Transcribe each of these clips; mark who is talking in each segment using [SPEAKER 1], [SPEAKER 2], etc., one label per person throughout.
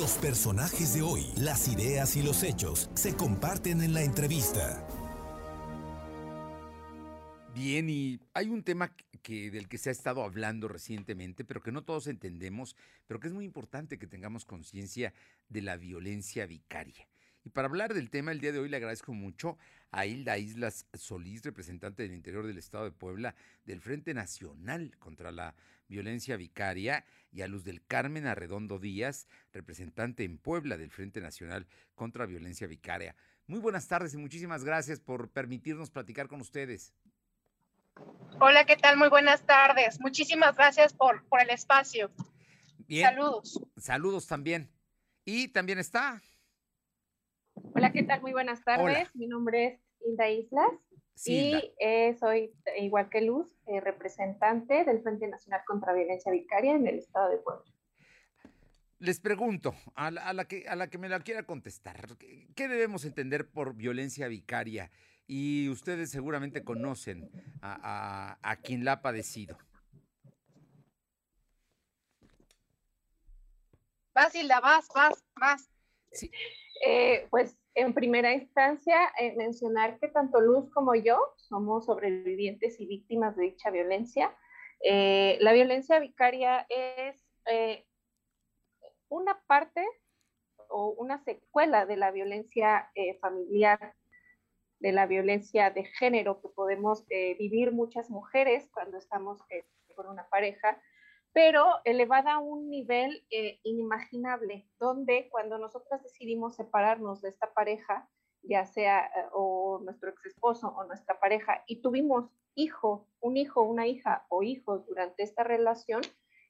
[SPEAKER 1] Los personajes de hoy, las ideas y los hechos se comparten en la entrevista.
[SPEAKER 2] Bien, y hay un tema que, del que se ha estado hablando recientemente, pero que no todos entendemos, pero que es muy importante que tengamos conciencia de la violencia vicaria. Y para hablar del tema, el día de hoy le agradezco mucho a Hilda Islas Solís, representante del interior del Estado de Puebla del Frente Nacional contra la Violencia Vicaria, y a Luz del Carmen Arredondo Díaz, representante en Puebla del Frente Nacional contra Violencia Vicaria. Muy buenas tardes y muchísimas gracias por permitirnos platicar con ustedes.
[SPEAKER 3] Hola, ¿qué tal? Muy buenas tardes. Muchísimas gracias por, por el espacio. Saludos.
[SPEAKER 2] Saludos también. Y también está
[SPEAKER 4] Hola, ¿qué tal? Muy buenas tardes. Mi nombre es Hilda Islas y eh, soy, igual que Luz, eh, representante del Frente Nacional contra Violencia Vicaria en el Estado de Puebla.
[SPEAKER 2] Les pregunto, a la, que, a la que me la quiera contestar, ¿qué debemos entender por violencia vicaria? Y ustedes seguramente conocen a, a, a quien la ha padecido.
[SPEAKER 3] Vas, Hilda, vas, vas, vas.
[SPEAKER 4] Sí. Eh, pues en primera instancia, eh, mencionar que tanto Luz como yo somos sobrevivientes y víctimas de dicha violencia. Eh, la violencia vicaria es una parte o una secuela de la violencia familiar, de la violencia de género que podemos vivir muchas mujeres cuando estamos con una pareja pero elevada a un nivel eh, inimaginable, donde cuando nosotros decidimos separarnos de esta pareja, ya sea eh, o nuestro ex esposo o nuestra pareja, y tuvimos hijo, un hijo, una hija o hijos durante esta relación,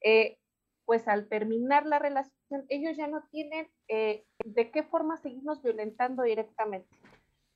[SPEAKER 4] eh, pues al terminar la relación, ellos ya no tienen de qué forma seguirnos violentando directamente.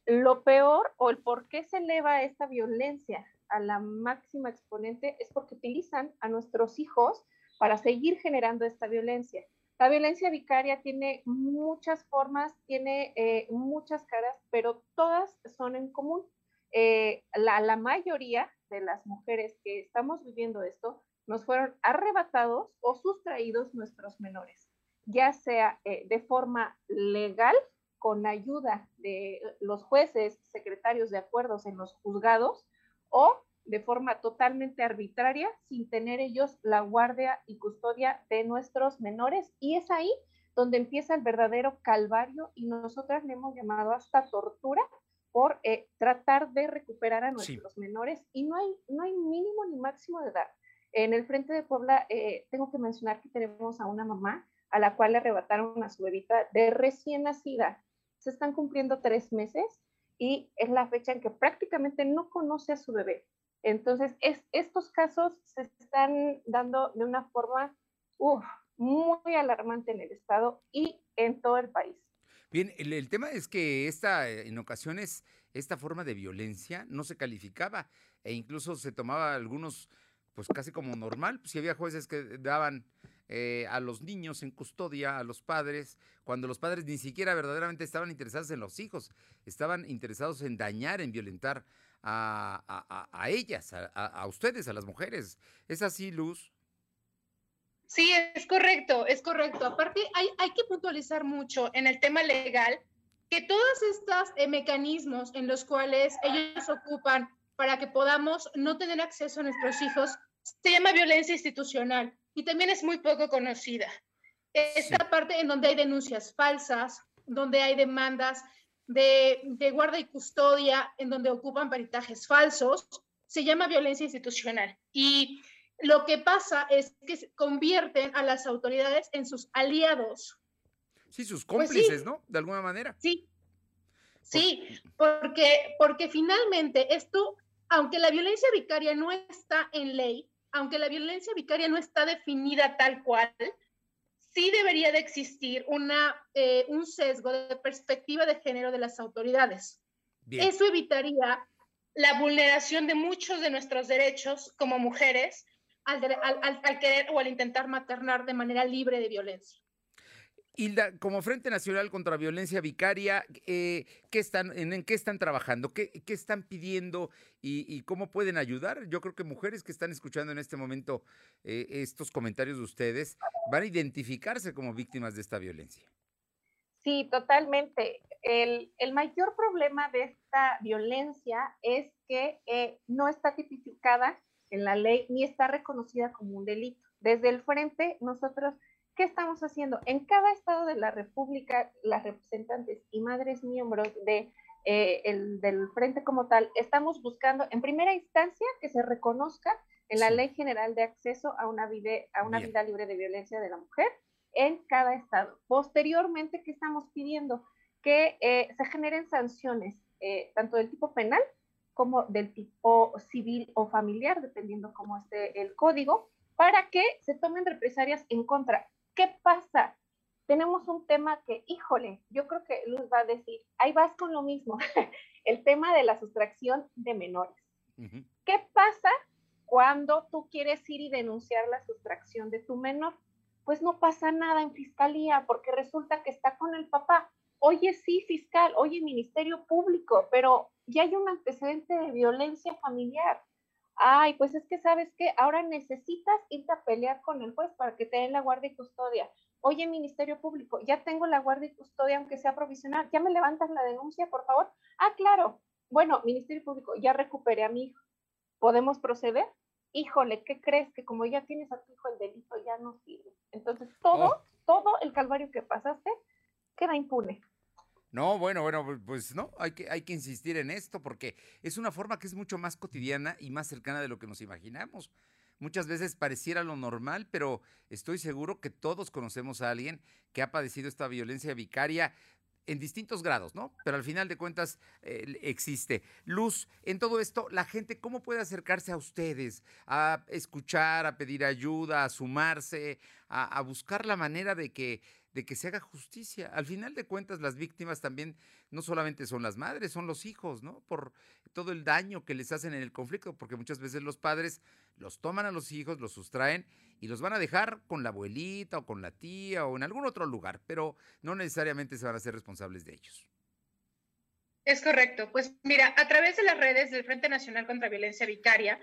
[SPEAKER 4] Lo peor o el por qué se eleva esta violencia a la máxima exponente es porque utilizan a nuestros hijos para seguir generando esta violencia. La violencia vicaria tiene muchas formas, tiene eh, muchas caras, pero todas son en común. Eh, la, mayoría de las mujeres que estamos viviendo esto nos fueron arrebatados o sustraídos nuestros menores, ya sea eh, de forma legal, con ayuda de los jueces, secretarios de acuerdos en los juzgados, o de forma totalmente arbitraria, sin tener ellos la guardia y custodia de nuestros menores. Y es ahí donde empieza el verdadero calvario y nosotras le hemos llamado hasta tortura por eh, tratar de recuperar a nuestros menores y no hay, no hay mínimo ni máximo de edad. En el Frente de Puebla eh, tengo que mencionar que tenemos a una mamá a la cual le arrebataron a su bebita de recién nacida. Se están cumpliendo tres meses y es la fecha en que prácticamente no conoce a su bebé. Entonces, es, estos casos se están dando de una forma muy alarmante en el Estado y en todo el país.
[SPEAKER 2] Bien, el, tema es que esta, en ocasiones esta forma de violencia no se calificaba e incluso se tomaba algunos, pues casi como normal. Pues, si había jueces que daban eh, a los niños en custodia, a los padres, cuando los padres ni siquiera verdaderamente estaban interesados en los hijos, estaban interesados en dañar, en violentar a, a, ellas, a, ustedes, a las mujeres. ¿Es así, Luz?
[SPEAKER 3] Sí, es correcto, es correcto. Aparte, hay, hay que puntualizar mucho en el tema legal que todos estos eh, mecanismos en los cuales ellos ocupan para que podamos no tener acceso a nuestros hijos se llama violencia institucional y también es muy poco conocida. Esta parte en donde hay denuncias falsas, donde hay demandas de, de, guarda y custodia, en donde ocupan peritajes falsos, se llama violencia institucional. Y lo que pasa es que convierten a las autoridades en sus aliados.
[SPEAKER 2] Sí, sus pues cómplices, ¿no? De alguna manera.
[SPEAKER 3] Sí. Sí, porque, porque finalmente esto, aunque la violencia vicaria no está en ley, aunque la violencia vicaria no está definida tal cual, sí debería de existir una, eh, un sesgo de perspectiva de género de las autoridades. Eso evitaría la vulneración de muchos de nuestros derechos como mujeres al, al, al, querer o al intentar maternar de manera libre de violencia.
[SPEAKER 2] Hilda, como Frente Nacional contra Violencia Vicaria, eh, ¿qué están, en, qué están trabajando? ¿Qué, están pidiendo y, cómo pueden ayudar? Yo creo que mujeres que están escuchando en este momento eh, estos comentarios de ustedes van a identificarse como víctimas de esta violencia.
[SPEAKER 4] Sí, totalmente. El, mayor problema de esta violencia es que eh, no está tipificada en la ley ni está reconocida como un delito. Desde el frente, nosotros ¿Qué estamos haciendo? En cada estado de la República, las representantes y madres miembros de, eh, el, del frente como tal, estamos buscando en primera instancia que se reconozca en la Ley General de Acceso a una, vida, a una vida libre de violencia de la mujer en cada estado. Posteriormente, ¿qué estamos pidiendo? Que eh, se generen sanciones, eh, tanto del tipo penal como del tipo civil o familiar, dependiendo cómo esté el código, para que se tomen represalias en contra ¿Qué pasa? Tenemos un tema que, híjole, yo creo que Luz va a decir, ahí vas con lo mismo, el tema de la sustracción de menores. ¿Qué pasa cuando tú quieres ir y denunciar la sustracción de tu menor? Pues no pasa nada en fiscalía porque resulta que está con el papá. Oye, sí, fiscal, oye, Ministerio Público, pero ya hay un antecedente de violencia familiar ay, pues es que sabes que ahora necesitas irte a pelear con el juez para que te den la guardia y custodia. Oye, Ministerio Público, ya tengo la guardia y custodia, aunque sea provisional, ¿ya me levantas la denuncia, por favor? Ah, claro. Bueno, Ministerio Público, ya recuperé a mi hijo. ¿Podemos proceder? Híjole, ¿qué crees? Que como ya tienes a tu hijo el delito ya no sirve. Entonces, todo, oh. todo el calvario que pasaste queda impune.
[SPEAKER 2] No, bueno, bueno, pues no, hay que, hay que insistir en esto porque es una forma que es mucho más cotidiana y más cercana de lo que nos imaginamos. Muchas veces pareciera lo normal, pero estoy seguro que todos conocemos a alguien que ha padecido esta violencia vicaria en distintos grados, ¿no? Pero al final de cuentas eh, existe. Luz, en todo esto, la gente, ¿cómo puede acercarse a ustedes? A escuchar, a pedir ayuda, a sumarse, a buscar la manera de que de que se haga justicia. Al final de cuentas, las víctimas también no solamente son las madres, son los hijos, ¿no? Por todo el daño que les hacen en el conflicto, porque muchas veces los padres los toman a los hijos, los sustraen y los van a dejar con la abuelita o con la tía o en algún otro lugar, pero no necesariamente se van a ser responsables de ellos.
[SPEAKER 3] Es correcto. Pues mira, a través de las redes del Frente Nacional contra Violencia Vicaria,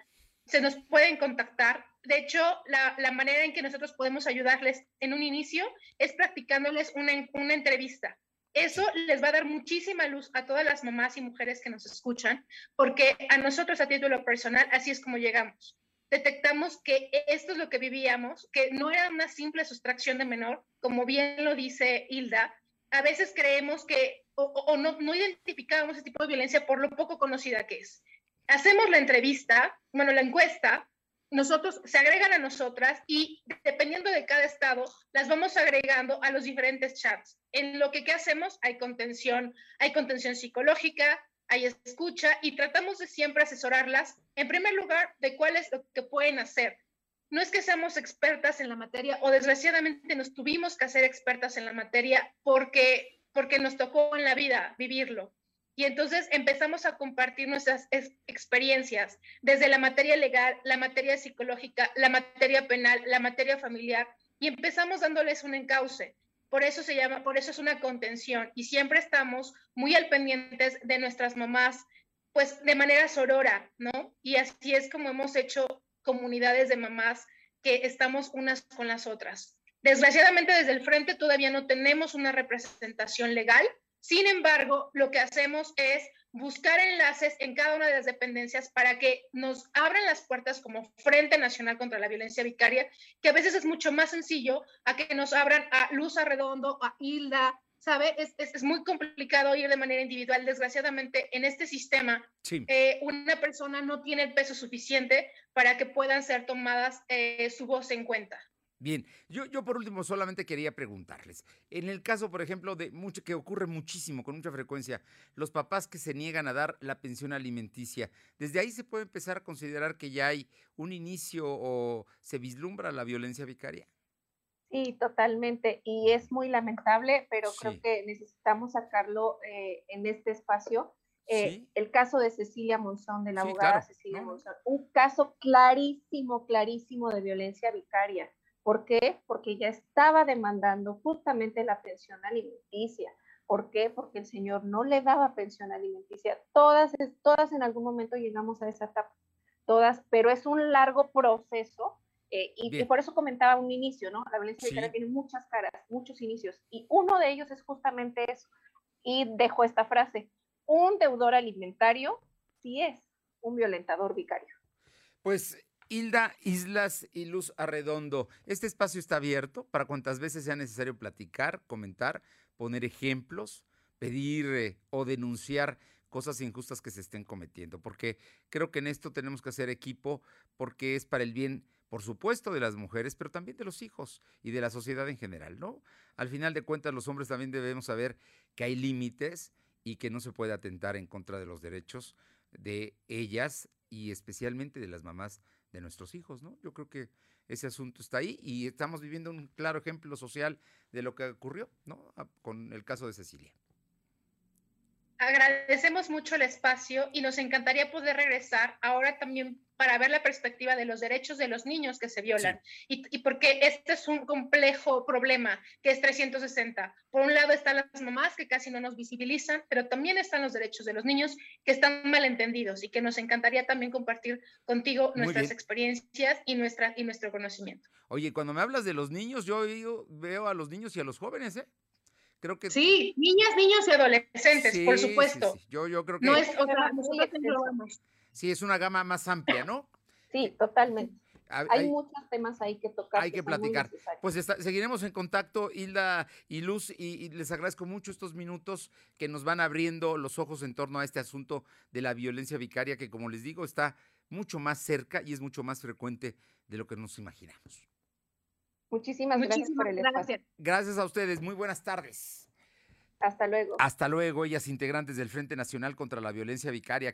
[SPEAKER 3] se nos pueden contactar. De hecho, la, manera en que nosotros podemos ayudarles en un inicio es practicándoles una, una entrevista. Eso les va a dar muchísima luz a todas las mamás y mujeres que nos escuchan, porque a nosotros a título personal así es como llegamos. Detectamos que esto es lo que vivíamos, que no era una simple sustracción de menor, como bien lo dice Hilda. A veces creemos que o, o no, no identificábamos ese tipo de violencia por lo poco conocida que es hacemos la entrevista, bueno, la encuesta, nosotros se agregan a nosotras y dependiendo de cada estado, las vamos agregando a los diferentes chats. En lo que ¿qué hacemos hay contención, hay contención psicológica, hay escucha y tratamos de siempre asesorarlas, en primer lugar, de cuál es lo que pueden hacer. No es que seamos expertas en la materia o desgraciadamente nos tuvimos que hacer expertas en la materia porque, porque nos tocó en la vida vivirlo y entonces empezamos a compartir nuestras experiencias desde la materia legal, la materia psicológica, la materia penal, la materia familiar, y empezamos dándoles un encauce. Por eso se llama, por eso es una contención y siempre estamos muy al pendientes de nuestras mamás, pues de manera sorora, ¿no? Y así es como hemos hecho comunidades de mamás que estamos unas con las otras. Desgraciadamente desde el frente todavía no tenemos una representación legal, sin embargo, lo que hacemos es buscar enlaces en cada una de las dependencias para que nos abran las puertas como Frente Nacional contra la Violencia Vicaria, que a veces es mucho más sencillo a que nos abran a Luz Arredondo, a Hilda, ¿sabe? Es, es, muy complicado ir de manera individual. Desgraciadamente, en este sistema, eh, una persona no tiene el peso suficiente para que puedan ser tomadas eh, su voz en cuenta.
[SPEAKER 2] Bien, yo, yo por último solamente quería preguntarles, en el caso, por ejemplo, de mucho que ocurre muchísimo, con mucha frecuencia, los papás que se niegan a dar la pensión alimenticia, ¿desde ahí se puede empezar a considerar que ya hay un inicio o se vislumbra la violencia vicaria?
[SPEAKER 4] Sí, totalmente, y es muy lamentable, pero creo que necesitamos sacarlo eh, en este espacio. Eh, el caso de Cecilia Monzón, de la abogada Cecilia Monzón, un caso clarísimo, clarísimo de violencia vicaria ¿Por qué? Porque ya estaba demandando justamente la pensión alimenticia. ¿Por qué? Porque el señor no le daba pensión alimenticia. Todas, todas en algún momento llegamos a esa etapa, todas, pero es un largo proceso eh, y, por eso comentaba un inicio, ¿no? La violencia sí. tiene muchas caras, muchos inicios, y uno de ellos es justamente eso. Y dejo esta frase, un deudor alimentario sí es un violentador vicario.
[SPEAKER 2] Pues Hilda Islas y Luz Arredondo, este espacio está abierto para cuantas veces sea necesario platicar, comentar, poner ejemplos, pedir eh, o denunciar cosas injustas que se estén cometiendo, porque creo que en esto tenemos que hacer equipo porque es para el bien, por supuesto, de las mujeres, pero también de los hijos y de la sociedad en general, ¿no? Al final de cuentas, los hombres también debemos saber que hay límites y que no se puede atentar en contra de los derechos de ellas y especialmente de las mamás de nuestros hijos, ¿no? Yo creo que ese asunto está ahí y estamos viviendo un claro ejemplo social de lo que ocurrió, ¿no? Ah, con el caso de Cecilia.
[SPEAKER 3] Agradecemos mucho el espacio y nos encantaría poder regresar ahora también para ver la perspectiva de los derechos de los niños que se violan y, y, porque este es un complejo problema que es 360. Por un lado están las mamás que casi no nos visibilizan, pero también están los derechos de los niños que están malentendidos y que nos encantaría también compartir contigo nuestras experiencias y, nuestra, y nuestro conocimiento.
[SPEAKER 2] Oye, cuando me hablas de los niños, yo, veo a los niños y a los jóvenes, ¿eh? Creo que
[SPEAKER 3] sí, niñas, niños y adolescentes, por supuesto.
[SPEAKER 2] Sí, sí. Yo, yo creo que
[SPEAKER 3] no es, o sea, nosotros
[SPEAKER 2] Sí, es una gama más amplia, ¿no?
[SPEAKER 4] Sí, totalmente. Hay, hay, muchos temas ahí que tocar.
[SPEAKER 2] Hay que, que platicar. Pues está, seguiremos en contacto, Hilda y Luz, y, y, les agradezco mucho estos minutos que nos van abriendo los ojos en torno a este asunto de la violencia vicaria, que como les digo, está mucho más cerca y es mucho más frecuente de lo que nos imaginamos.
[SPEAKER 4] Muchísimas, Muchísimas gracias por el
[SPEAKER 2] gracias. espacio. Gracias a ustedes. Muy buenas tardes.
[SPEAKER 4] Hasta luego.
[SPEAKER 2] Hasta luego, ellas integrantes del Frente Nacional contra la Violencia Vicaria.